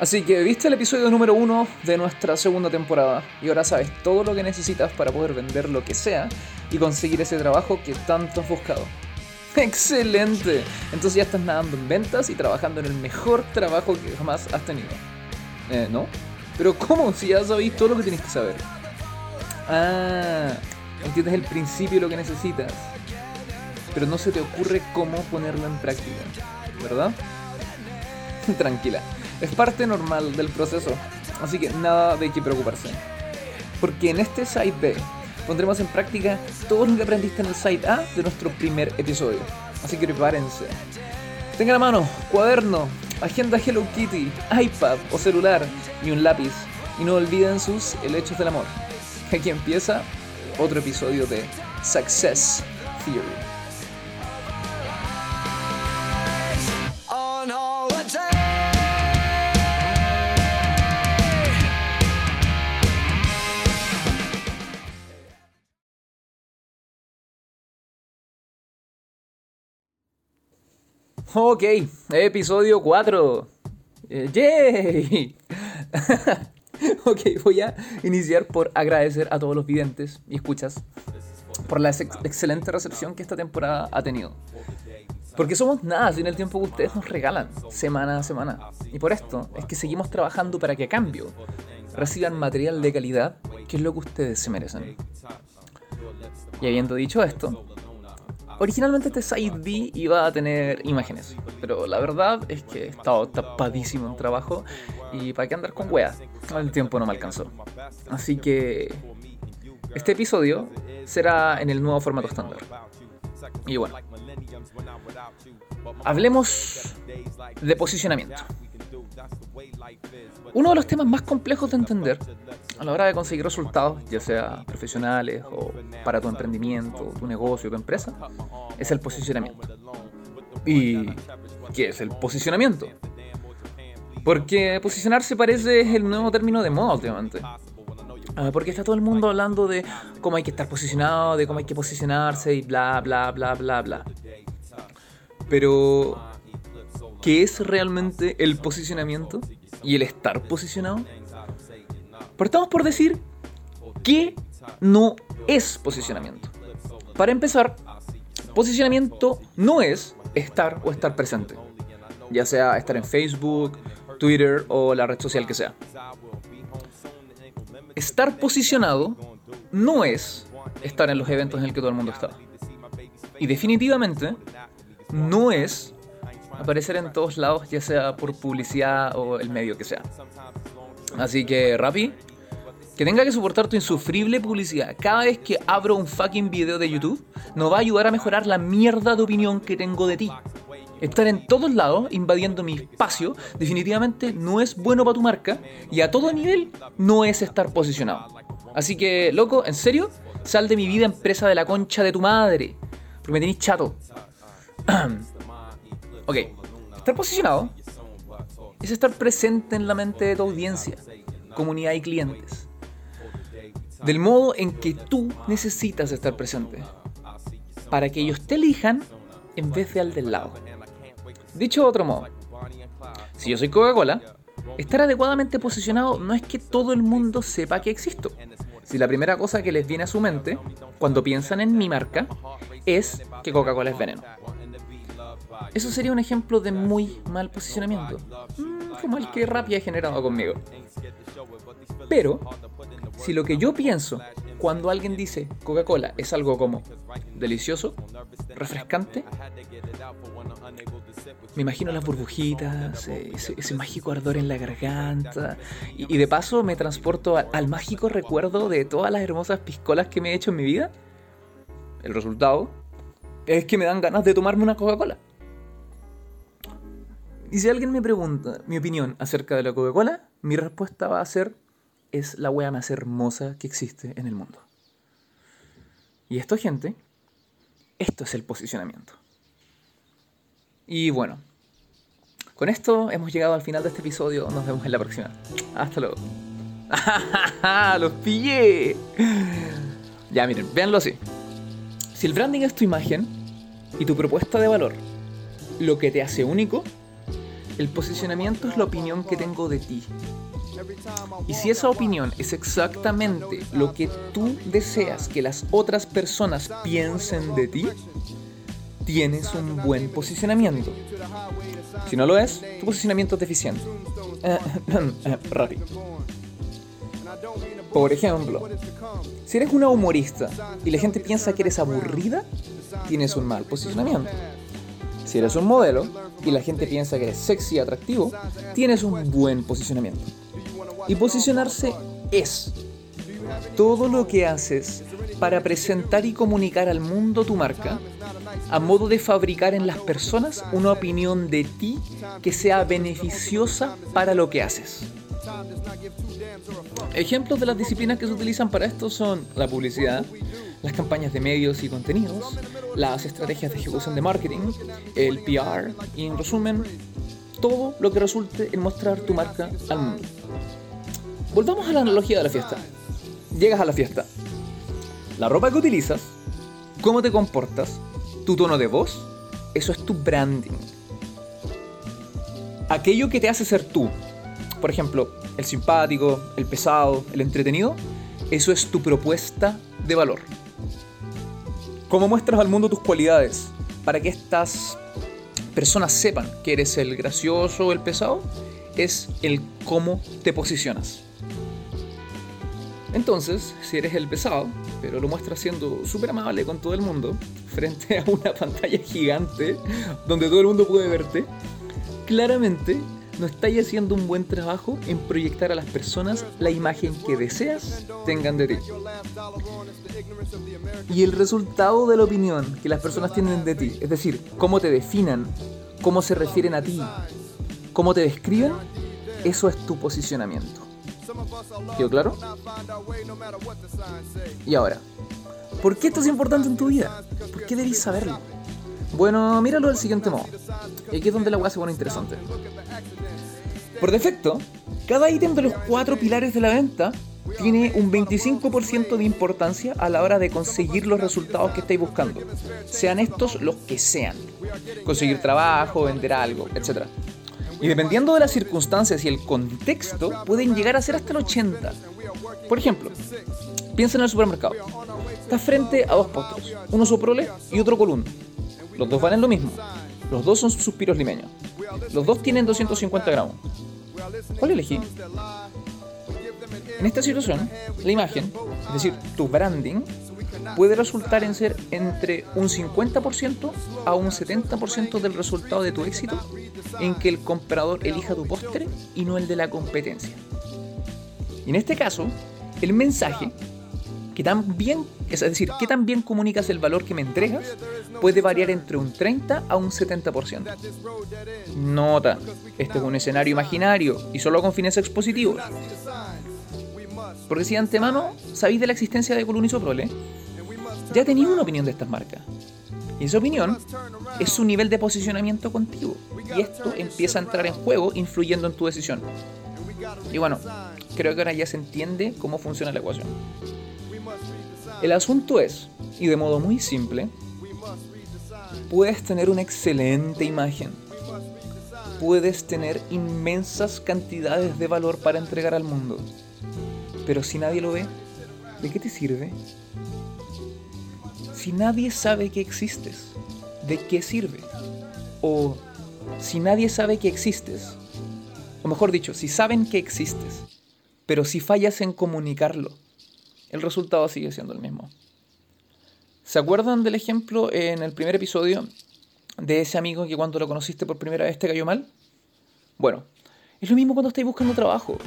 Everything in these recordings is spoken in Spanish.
Así que viste el episodio número uno de nuestra segunda temporada y ahora sabes todo lo que necesitas para poder vender lo que sea y conseguir ese trabajo que tanto has buscado. ¡Excelente! Entonces ya estás nadando en ventas y trabajando en el mejor trabajo que jamás has tenido. Eh, ¿no? Pero ¿cómo? Si ya sabéis todo lo que tienes que saber. Ah, entiendes el principio de lo que necesitas. Pero no se te ocurre cómo ponerlo en práctica. ¿Verdad? Tranquila. Es parte normal del proceso. Así que nada de qué preocuparse. Porque en este Site B pondremos en práctica todo lo que aprendiste en el Site A de nuestro primer episodio. Así que prepárense. Tengan a mano cuaderno, agenda Hello Kitty, iPad o celular y un lápiz. Y no olviden sus helechos del amor. Aquí empieza otro episodio de Success Theory. Ok, episodio 4. Eh, ¡Yay! ok, voy a iniciar por agradecer a todos los videntes y escuchas por la ex- excelente recepción que esta temporada ha tenido. Porque somos nada sin el tiempo que ustedes nos regalan, semana a semana. Y por esto es que seguimos trabajando para que a cambio reciban material de calidad, que es lo que ustedes se merecen. Y habiendo dicho esto, Originalmente este Side B iba a tener imágenes, pero la verdad es que he estado tapadísimo en trabajo y para qué andar con weas, el tiempo no me alcanzó. Así que este episodio será en el nuevo formato estándar. Y bueno, hablemos de posicionamiento. Uno de los temas más complejos de entender a la hora de conseguir resultados, ya sea profesionales o para tu emprendimiento, tu negocio, tu empresa, es el posicionamiento. ¿Y qué es el posicionamiento? Porque posicionarse parece el nuevo término de moda últimamente. Ah, Porque está todo el mundo hablando de cómo hay que estar posicionado, de cómo hay que posicionarse y bla, bla, bla, bla, bla. Pero, ¿qué es realmente el posicionamiento y el estar posicionado? Partamos por decir qué no es posicionamiento. Para empezar, posicionamiento no es estar o estar presente, ya sea estar en Facebook, Twitter o la red social que sea. Estar posicionado no es estar en los eventos en el que todo el mundo está. Y definitivamente no es aparecer en todos lados, ya sea por publicidad o el medio que sea. Así que, Rappi, que tenga que soportar tu insufrible publicidad cada vez que abro un fucking video de YouTube, no va a ayudar a mejorar la mierda de opinión que tengo de ti. Estar en todos lados, invadiendo mi espacio, definitivamente no es bueno para tu marca y a todo nivel no es estar posicionado. Así que, loco, en serio, sal de mi vida empresa de la concha de tu madre, porque me tenéis chato. ok, estar posicionado es estar presente en la mente de tu audiencia, comunidad y clientes. Del modo en que tú necesitas estar presente. Para que ellos te elijan en vez de al del lado. Dicho de otro modo, si yo soy Coca-Cola, estar adecuadamente posicionado no es que todo el mundo sepa que existo. Si la primera cosa que les viene a su mente cuando piensan en mi marca es que Coca-Cola es veneno. Eso sería un ejemplo de muy mal posicionamiento, mm, como el que Rappi ha generado conmigo. Pero, si lo que yo pienso cuando alguien dice Coca-Cola es algo como delicioso, refrescante, me imagino las burbujitas, eh, ese, mágico ardor en la garganta, y, de paso me transporto al mágico recuerdo de todas las hermosas piscolas que me he hecho en mi vida. El resultado es que me dan ganas de tomarme una Coca-Cola. Y si alguien me pregunta mi opinión acerca de la Coca-Cola, mi respuesta va a ser, es la wea más hermosa que existe en el mundo. Y esto, gente, esto es el posicionamiento. Y bueno, con esto hemos llegado al final de este episodio. Nos vemos en la próxima. Hasta luego. ¡Los pillé! Ya, miren, véanlo así. Si el branding es tu imagen y tu propuesta de valor, lo que te hace único, El posicionamiento es la opinión que tengo de ti. Y si esa opinión es exactamente lo que tú deseas que las otras personas piensen de ti, tienes un buen posicionamiento. Si no lo es, tu posicionamiento es deficiente. Eh, rápido. Por ejemplo, si eres una humorista y la gente piensa que eres aburrida, tienes un mal posicionamiento. Si eres un modelo y la gente piensa que eres sexy y atractivo, tienes un buen posicionamiento. Y posicionarse es todo lo que haces para presentar y comunicar al mundo tu marca a modo de fabricar en las personas una opinión de ti que sea beneficiosa para lo que haces. Ejemplos de las disciplinas que se utilizan para esto son la publicidad, las campañas de medios y contenidos, las estrategias de ejecución de marketing, el PR y en resumen, todo lo que resulte en mostrar tu marca al mundo. Volvamos a la analogía de la fiesta. Llegas a la fiesta. La ropa que utilizas, cómo te comportas, tu tono de voz, eso es tu branding. Aquello que te hace ser tú. Por ejemplo, el simpático, el pesado, el entretenido, eso es tu propuesta de valor. ¿Cómo muestras al mundo tus cualidades para que estas personas sepan que eres el gracioso o el pesado? Es el cómo te posicionas. Entonces, si eres el pesado, pero lo muestras siendo súper amable con todo el mundo, frente a una pantalla gigante donde todo el mundo puede verte, claramente no estáis haciendo un buen trabajo en proyectar a las personas la imagen que deseas tengan de ti. Y el resultado de la opinión que las personas tienen de ti, es decir, cómo te definan, cómo se refieren a ti, cómo te describen, eso es tu posicionamiento. ¿Quedó claro? Y ahora, ¿por qué esto es importante en tu vida? ¿Por qué debes saberlo? Bueno, míralo del siguiente modo. Y aquí es donde la hueá se pone interesante. Por defecto, cada ítem de los cuatro pilares de la venta tiene un 25% de importancia a la hora de conseguir los resultados que estáis buscando. Sean estos los que sean. Conseguir trabajo, vender algo, etc. Y dependiendo de las circunstancias y el contexto, pueden llegar a ser hasta el 80. Por ejemplo, piensa en el supermercado. Estás frente a dos postres, uno soprole y otro column. Los dos valen lo mismo. Los dos son suspiros limeños. Los dos tienen 250 gramos. ¿Cuál elegí? En esta situación, la imagen, es decir, tu branding, puede resultar en ser entre un 50% a un 70% del resultado de tu éxito en que el comprador elija tu postre y no el de la competencia. En este caso, el mensaje, que tan bien, es decir, que tan bien comunicas el valor que me entregas, puede variar entre un 30 a un 70%. Nota, este es un escenario imaginario y solo con fines expositivos. Porque si de antemano sabéis de la existencia de Column y Soprole, ya tenéis una opinión de estas marcas. Y esa opinión es su nivel de posicionamiento contigo. Y esto empieza a entrar en juego influyendo en tu decisión. Y bueno, creo que ahora ya se entiende cómo funciona la ecuación. El asunto es, y de modo muy simple, puedes tener una excelente imagen. Puedes tener inmensas cantidades de valor para entregar al mundo. Pero si nadie lo ve, ¿de qué te sirve? Si nadie sabe que existes, ¿de qué sirve? O si nadie sabe que existes, o mejor dicho, si saben que existes, pero si fallas en comunicarlo, el resultado sigue siendo el mismo. ¿Se acuerdan del ejemplo en el primer episodio de ese amigo que cuando lo conociste por primera vez te cayó mal? Bueno, es lo mismo cuando estáis buscando trabajo.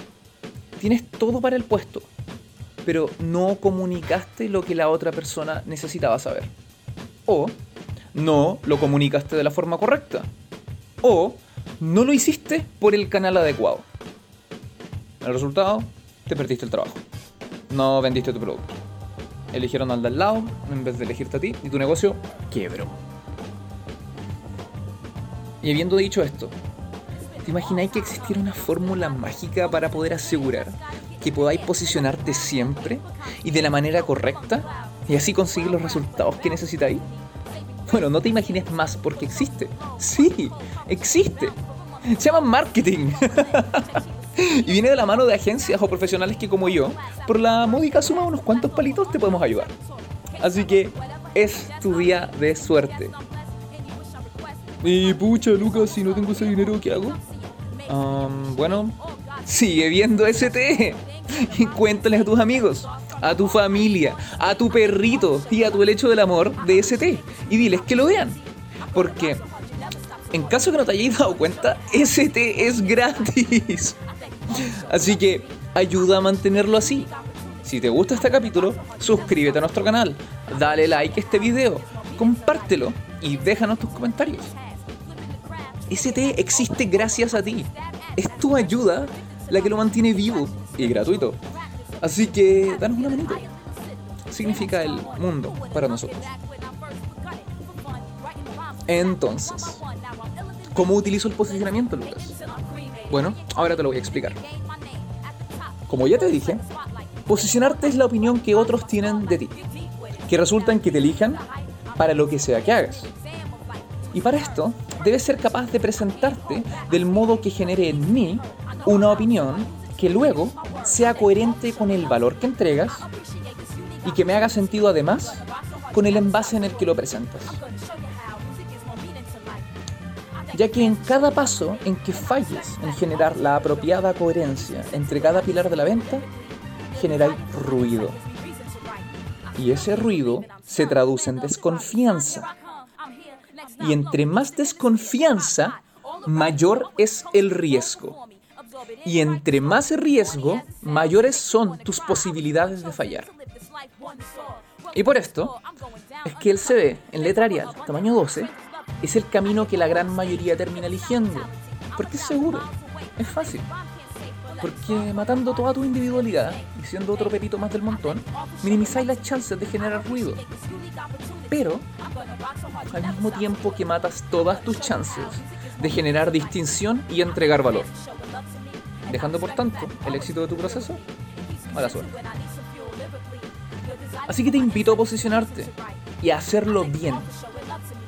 Tienes todo para el puesto, pero no comunicaste lo que la otra persona necesitaba saber. O no lo comunicaste de la forma correcta. O no lo hiciste por el canal adecuado. El resultado, te perdiste el trabajo. No vendiste tu producto. Eligieron al de al lado en vez de elegirte a ti y tu negocio quebró. Y habiendo dicho esto, ¿te imagináis que existiera una fórmula mágica para poder asegurar que podáis posicionarte siempre y de la manera correcta y así conseguir los resultados que necesitáis? Bueno, no te imagines más porque existe. Sí, existe. Se llama marketing. y viene de la mano de agencias o profesionales que como yo, por la módica suma de unos cuantos palitos te podemos ayudar. Así que es tu día de suerte. Y pucha, Lucas, si no tengo ese dinero, ¿qué hago? bueno, sigue viendo ST y cuéntales a tus amigos, a tu familia, a tu perrito y a tu helecho del amor de ST y diles que lo vean. Porque en caso que no te hayáis dado cuenta, ST es gratis. Así que ayuda a mantenerlo así. Si te gusta este capítulo, suscríbete a nuestro canal, dale like a este video, compártelo y déjanos tus comentarios. ST existe gracias a ti. Es tu ayuda la que lo mantiene vivo y gratuito. Así que danos una manito. Significa el mundo para nosotros. Entonces, ¿cómo utilizo el posicionamiento, Lucas? Bueno, ahora te lo voy a explicar. Como ya te dije, posicionarte es la opinión que otros tienen de ti, que resulta en que te elijan para lo que sea que hagas. Y para esto, debes ser capaz de presentarte del modo que genere en mí una opinión que luego sea coherente con el valor que entregas y que me haga sentido además con el envase en el que lo presentas. Ya que en cada paso en que falles en generar la apropiada coherencia entre cada pilar de la venta, generáis ruido. Y ese ruido se traduce en desconfianza y entre más desconfianza, mayor es el riesgo. Y entre más riesgo, mayores son tus posibilidades de fallar. Y por esto, es que el CD en letra Arial, tamaño 12, es el camino que la gran mayoría termina eligiendo. Porque es seguro, es fácil. Porque matando toda tu individualidad y siendo otro pepito más del montón, minimizáis las chances de generar ruido. Pero al mismo tiempo que matas todas tus chances de generar distinción y entregar valor. Dejando por tanto el éxito de tu proceso a la suerte. Así que te invito a posicionarte y a hacerlo bien.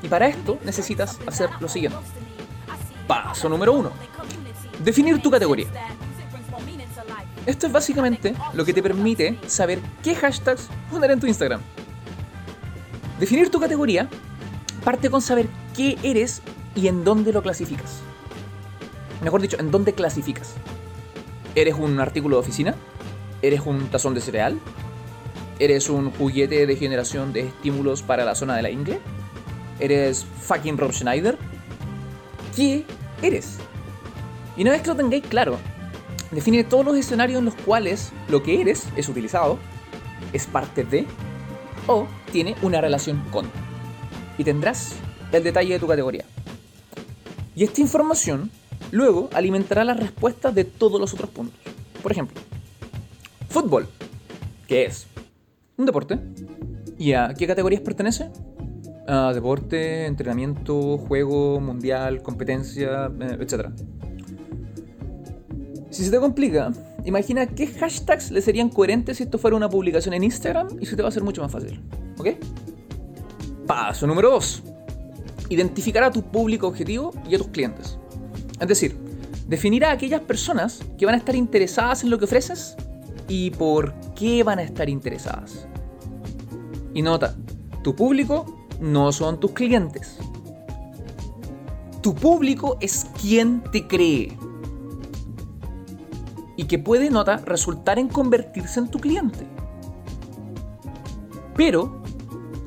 Y para esto necesitas hacer lo siguiente. Paso número uno. Definir tu categoría. Esto es básicamente lo que te permite saber qué hashtags poner en tu Instagram. Definir tu categoría parte con saber qué eres y en dónde lo clasificas. Mejor dicho, en dónde clasificas. ¿Eres un artículo de oficina? ¿Eres un tazón de cereal? ¿Eres un juguete de generación de estímulos para la zona de la ingle? ¿Eres fucking Rob Schneider? ¿Qué eres? Y una vez que lo tengáis claro, define todos los escenarios en los cuales lo que eres es utilizado, es parte de o tiene una relación con y tendrás el detalle de tu categoría. Y esta información luego alimentará las respuestas de todos los otros puntos. Por ejemplo, fútbol, que es un deporte. ¿Y a qué categorías pertenece? A deporte, entrenamiento, juego, mundial, competencia, eh, etc. Si se te complica, imagina qué hashtags le serían coherentes si esto fuera una publicación en Instagram y se te va a hacer mucho más fácil. ¿Ok? Paso número 2. Identificar a tu público objetivo y a tus clientes. Es decir, definir a aquellas personas que van a estar interesadas en lo que ofreces y por qué van a estar interesadas. Y nota, tu público no son tus clientes. Tu público es quien te cree. Y que puede, nota, resultar en convertirse en tu cliente. Pero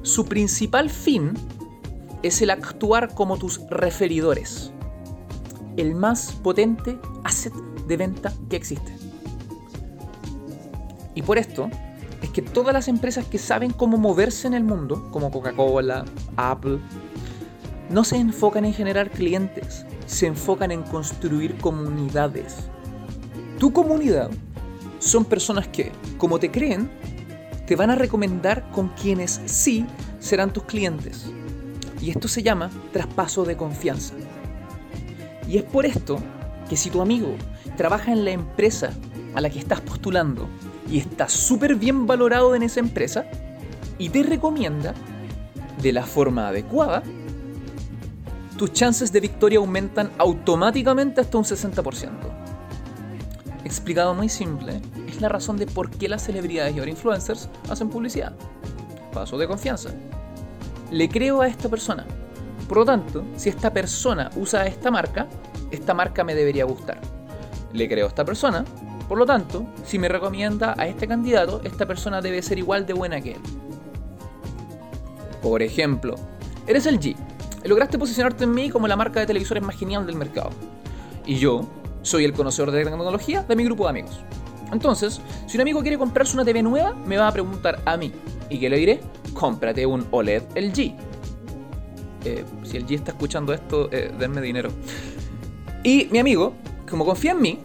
su principal fin es el actuar como tus referidores, el más potente asset de venta que existe. Y por esto es que todas las empresas que saben cómo moverse en el mundo, como Coca-Cola, Apple, no se enfocan en generar clientes, se enfocan en construir comunidades. Tu comunidad son personas que, como te creen, te van a recomendar con quienes sí serán tus clientes. Y esto se llama traspaso de confianza. Y es por esto que si tu amigo trabaja en la empresa a la que estás postulando y está súper bien valorado en esa empresa y te recomienda de la forma adecuada, tus chances de victoria aumentan automáticamente hasta un 60%. Explicado muy simple, es la razón de por qué las celebridades y ahora influencers hacen publicidad. Paso de confianza. Le creo a esta persona. Por lo tanto, si esta persona usa esta marca, esta marca me debería gustar. Le creo a esta persona. Por lo tanto, si me recomienda a este candidato, esta persona debe ser igual de buena que él. Por ejemplo, eres el G. Lograste posicionarte en mí como la marca de televisores más genial del mercado. Y yo soy el conocedor de tecnología de mi grupo de amigos. Entonces, si un amigo quiere comprarse una TV nueva, me va a preguntar a mí. ¿Y qué le diré? Cómprate un OLED LG. Eh, si el G está escuchando esto, eh, denme dinero. Y mi amigo, como confía en mí,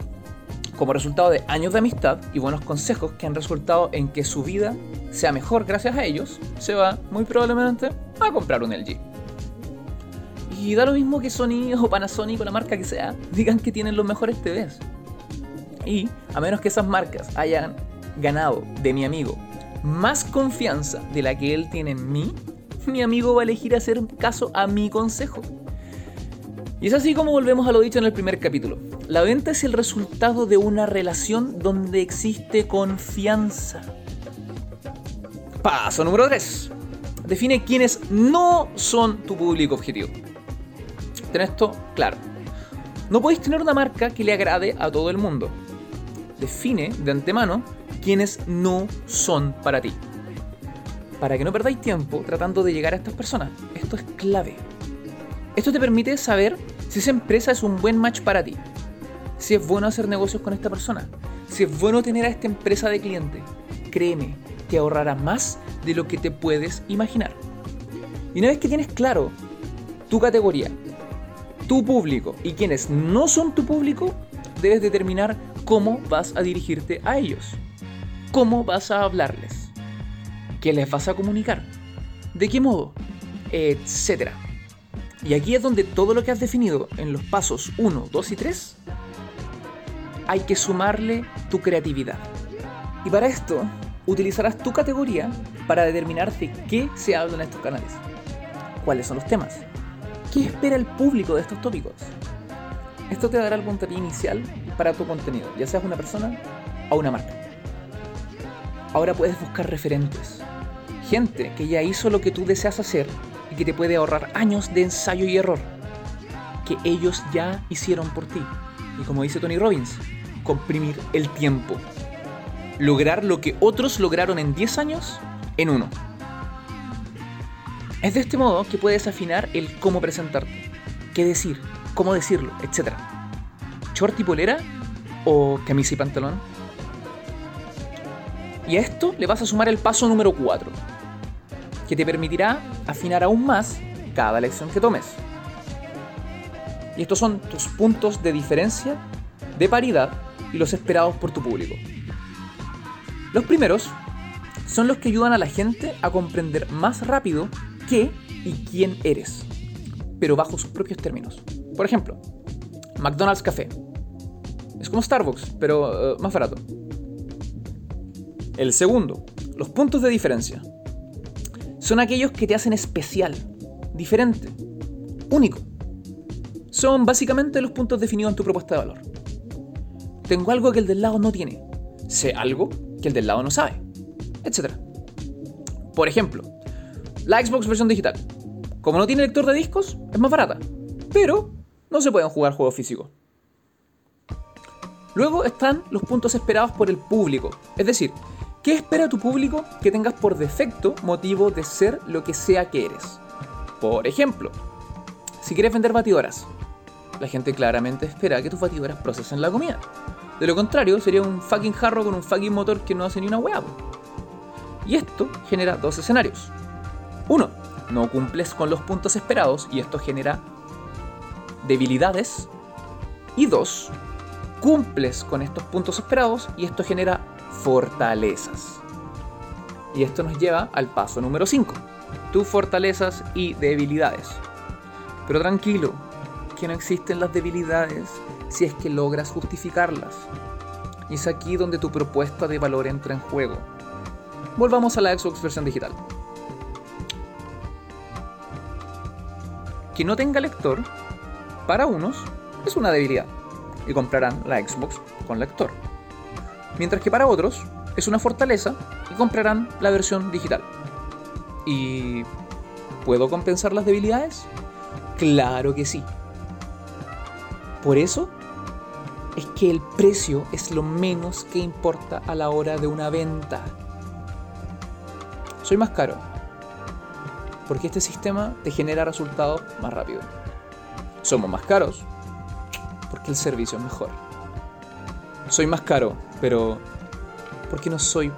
como resultado de años de amistad y buenos consejos que han resultado en que su vida sea mejor gracias a ellos, se va muy probablemente a comprar un LG. Y da lo mismo que Sony o Panasonic o la marca que sea, digan que tienen los mejores TVs. Y a menos que esas marcas hayan ganado de mi amigo más confianza de la que él tiene en mí, mi amigo va a elegir hacer caso a mi consejo. Y es así como volvemos a lo dicho en el primer capítulo. La venta es el resultado de una relación donde existe confianza. Paso número 3. Define quiénes no son tu público objetivo. Ten esto claro. No podéis tener una marca que le agrade a todo el mundo. Define de antemano quiénes no son para ti. Para que no perdáis tiempo tratando de llegar a estas personas. Esto es clave. Esto te permite saber si esa empresa es un buen match para ti. Si es bueno hacer negocios con esta persona. Si es bueno tener a esta empresa de cliente. Créeme, te ahorrará más de lo que te puedes imaginar. Y una vez que tienes claro tu categoría, tu público y quienes no son tu público, debes determinar cómo vas a dirigirte a ellos. ¿Cómo vas a hablarles? ¿Qué les vas a comunicar? ¿De qué modo? Etcétera. Y aquí es donde todo lo que has definido en los pasos 1, 2 y 3 hay que sumarle tu creatividad. Y para esto utilizarás tu categoría para determinar de qué se habla en estos canales. ¿Cuáles son los temas? ¿Qué espera el público de estos tópicos? Esto te dará el puntapié inicial para tu contenido, ya seas una persona o una marca. Ahora puedes buscar referentes, gente que ya hizo lo que tú deseas hacer y que te puede ahorrar años de ensayo y error, que ellos ya hicieron por ti. Y como dice Tony Robbins, comprimir el tiempo. Lograr lo que otros lograron en 10 años en uno. Es de este modo que puedes afinar el cómo presentarte, qué decir, cómo decirlo, etc. ¿Short y polera o camisa y pantalón? Y a esto le vas a sumar el paso número 4, que te permitirá afinar aún más cada lección que tomes. Y estos son tus puntos de diferencia, de paridad y los esperados por tu público. Los primeros son los que ayudan a la gente a comprender más rápido qué y quién eres, pero bajo sus propios términos. Por ejemplo, McDonald's Café. Es como Starbucks, pero eh, más barato. El segundo, los puntos de diferencia. Son aquellos que te hacen especial, diferente, único. Son básicamente los puntos definidos en tu propuesta de valor. Tengo algo que el del lado no tiene. Sé algo que el del lado no sabe. Etc. Por ejemplo, la Xbox versión digital. Como no tiene lector de discos, es más barata. Pero no se pueden jugar juegos físicos. Luego están los puntos esperados por el público. Es decir, ¿qué espera tu público que tengas por defecto motivo de ser lo que sea que eres? Por ejemplo, si quieres vender batidoras, la gente claramente espera que tus batidoras procesen la comida. De lo contrario, sería un fucking jarro con un fucking motor que no hace ni una hueá. Y esto genera dos escenarios. Uno, no cumples con los puntos esperados y esto genera debilidades. Y dos, cumples con estos puntos esperados y esto genera fortalezas. Y esto nos lleva al paso número 5, tus fortalezas y debilidades. Pero tranquilo, que no existen las debilidades si es que logras justificarlas. Y es aquí donde tu propuesta de valor entra en juego. Volvamos a la Xbox versión digital. que no tenga lector, para unos, es una debilidad y comprarán la Xbox con lector. Mientras que para otros es una fortaleza y comprarán la versión digital. ¿Y puedo compensar las debilidades? Claro que sí. Por eso es que el precio es lo menos que importa a la hora de una venta. Soy más caro. Porque este sistema te genera resultados más rápido. Somos más caros. Porque el servicio es mejor. Soy más caro, pero porque no soy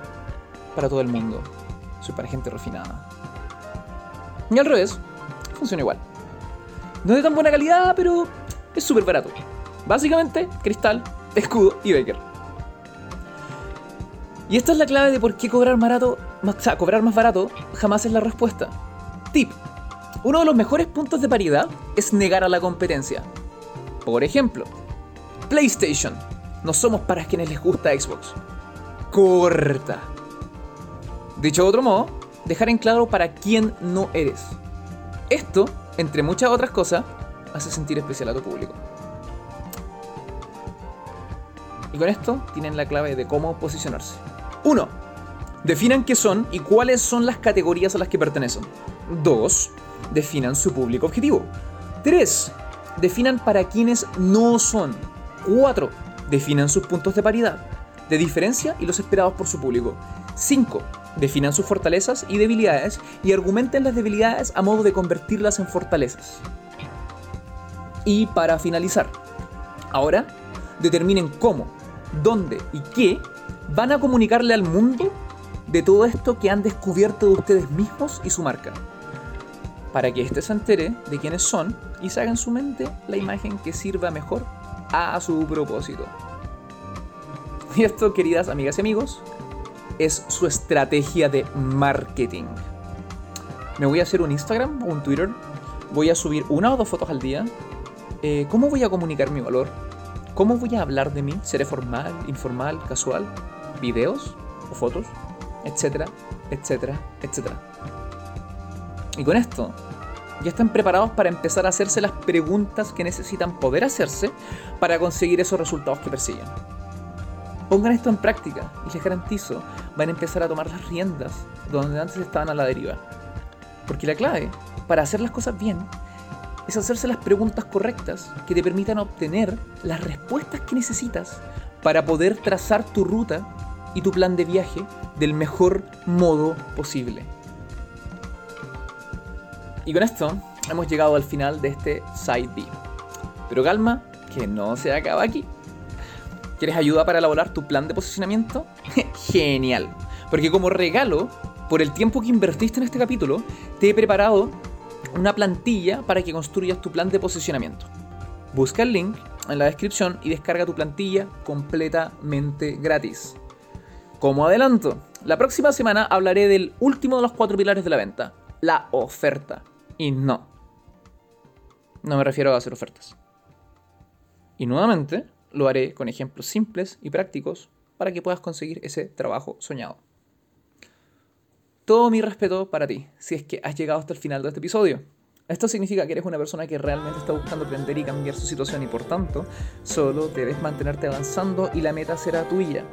para todo el mundo. Soy para gente refinada. Y al revés, funciona igual. No es de tan buena calidad, pero es súper barato. Básicamente, cristal, escudo y Baker. Y esta es la clave de por qué cobrar, sea, cobrar más barato jamás es la respuesta. Tip. Uno de los mejores puntos de paridad es negar a la competencia. Por ejemplo, PlayStation. No somos para quienes les gusta Xbox. Corta. Dicho de otro modo, dejar en claro para quién no eres. Esto, entre muchas otras cosas, hace sentir especial a tu público. Y con esto tienen la clave de cómo posicionarse. 1. Definan qué son y cuáles son las categorías a las que pertenecen. 2. Definan su público objetivo. 3. Definan para quienes no son. 4. Definan sus puntos de paridad, de diferencia y los esperados por su público. 5. Definan sus fortalezas y debilidades y argumenten las debilidades a modo de convertirlas en fortalezas. Y para finalizar, ahora determinen cómo dónde y qué van a comunicarle al mundo de todo esto que han descubierto de ustedes mismos y su marca. Para que éste se entere de quiénes son y se en su mente la imagen que sirva mejor a su propósito. Y esto, queridas amigas y amigos, es su estrategia de marketing. Me voy a hacer un Instagram o un Twitter. Voy a subir una o dos fotos al día. Eh, ¿Cómo voy a comunicar mi valor? ¿Cómo voy a hablar de mí? ¿Seré formal, informal, casual? ¿Videos o fotos? Etcétera, etcétera, etcétera. Y con esto, ya están preparados para empezar a hacerse las preguntas que necesitan poder hacerse para conseguir esos resultados que persiguen. Pongan esto en práctica y les garantizo, van a empezar a tomar las riendas donde antes estaban a la deriva. Porque la clave para hacer las cosas bien es hacerse las preguntas correctas que te permitan obtener las respuestas que necesitas para poder trazar tu ruta y tu plan de viaje del mejor modo posible. Y con esto hemos llegado al final de este Side B. Pero calma, que no se acaba aquí. ¿Quieres ayuda para elaborar tu plan de posicionamiento? Genial. Porque como regalo, por el tiempo que invertiste en este capítulo, te he preparado una plantilla para que construyas tu plan de posicionamiento. Busca el link en la descripción y descarga tu plantilla completamente gratis. Como adelanto, la próxima semana hablaré del último de los cuatro pilares de la venta, la oferta. Y no, no me refiero a hacer ofertas. Y nuevamente lo haré con ejemplos simples y prácticos para que puedas conseguir ese trabajo soñado todo mi respeto para ti, si es que has llegado hasta el final de este episodio. Esto significa que eres una persona que realmente está buscando aprender y cambiar su situación y por tanto, solo debes mantenerte avanzando y la meta será tuya.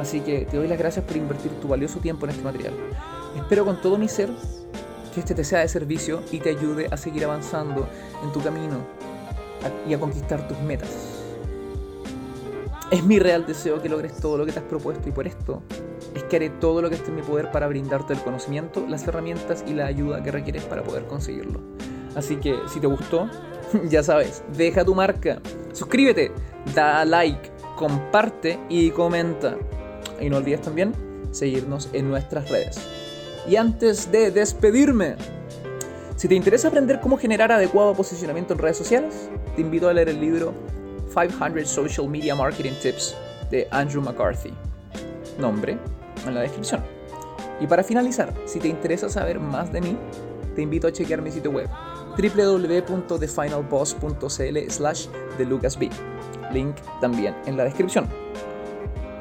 Así que te doy las gracias por invertir tu valioso tiempo en este material. Espero con todo mi ser que este te sea de servicio y te ayude a seguir avanzando en tu camino y a conquistar tus metas. Es mi real deseo que logres todo lo que te has propuesto y por esto es que haré todo lo que esté en mi poder para brindarte el conocimiento, las herramientas y la ayuda que requieres para poder conseguirlo. Así que si te gustó, ya sabes, deja tu marca, suscríbete, da like, comparte y comenta. Y no olvides también seguirnos en nuestras redes. Y antes de despedirme, si te interesa aprender cómo generar adecuado posicionamiento en redes sociales, te invito a leer el libro 500 Social Media Marketing Tips de Andrew McCarthy. Nombre, en la descripción. Y para finalizar, si te interesa saber más de mí, te invito a chequear mi sitio web www.thefinalboss.cl slash de Link también en la descripción.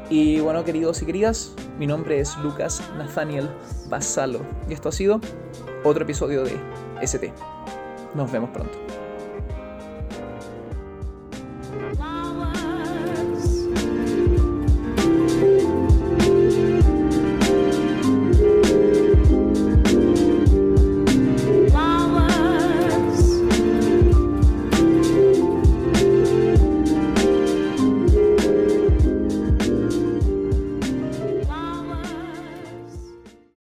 Y bueno, queridos y queridas, mi nombre es Lucas Nathaniel Basalo y esto ha sido otro episodio de ST. Nos vemos pronto.